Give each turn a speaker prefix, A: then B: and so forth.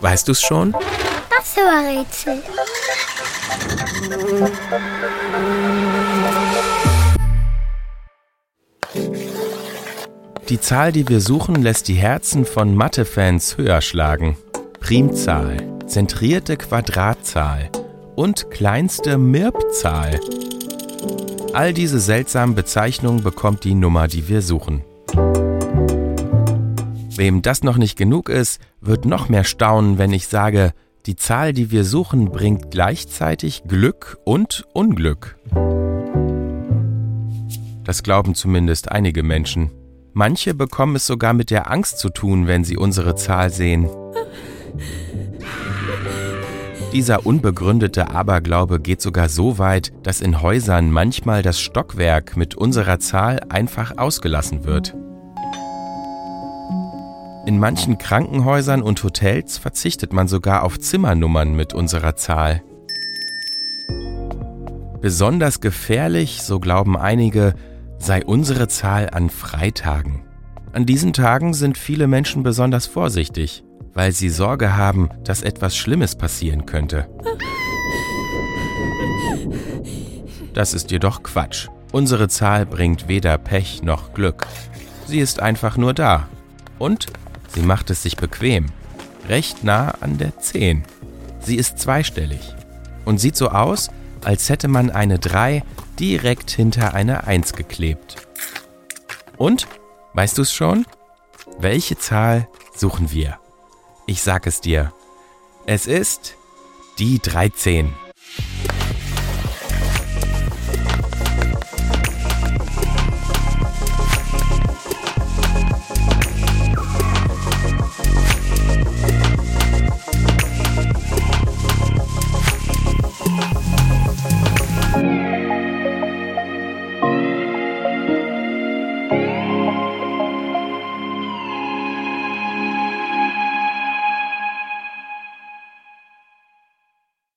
A: Weißt du's schon?
B: Das Rätsel.
A: Die Zahl, die wir suchen, lässt die Herzen von Mathe-Fans höher schlagen. Primzahl, zentrierte Quadratzahl und kleinste Mirbzahl. All diese seltsamen Bezeichnungen bekommt die Nummer, die wir suchen. Wem das noch nicht genug ist, wird noch mehr staunen, wenn ich sage, die Zahl, die wir suchen, bringt gleichzeitig Glück und Unglück. Das glauben zumindest einige Menschen. Manche bekommen es sogar mit der Angst zu tun, wenn sie unsere Zahl sehen. Dieser unbegründete Aberglaube geht sogar so weit, dass in Häusern manchmal das Stockwerk mit unserer Zahl einfach ausgelassen wird. In manchen Krankenhäusern und Hotels verzichtet man sogar auf Zimmernummern mit unserer Zahl. Besonders gefährlich, so glauben einige, sei unsere Zahl an Freitagen. An diesen Tagen sind viele Menschen besonders vorsichtig weil sie Sorge haben, dass etwas Schlimmes passieren könnte. Das ist jedoch Quatsch. Unsere Zahl bringt weder Pech noch Glück. Sie ist einfach nur da. Und sie macht es sich bequem. Recht nah an der 10. Sie ist zweistellig und sieht so aus, als hätte man eine 3 direkt hinter eine 1 geklebt. Und, weißt du es schon? Welche Zahl suchen wir? Ich sag es dir. Es ist die 13.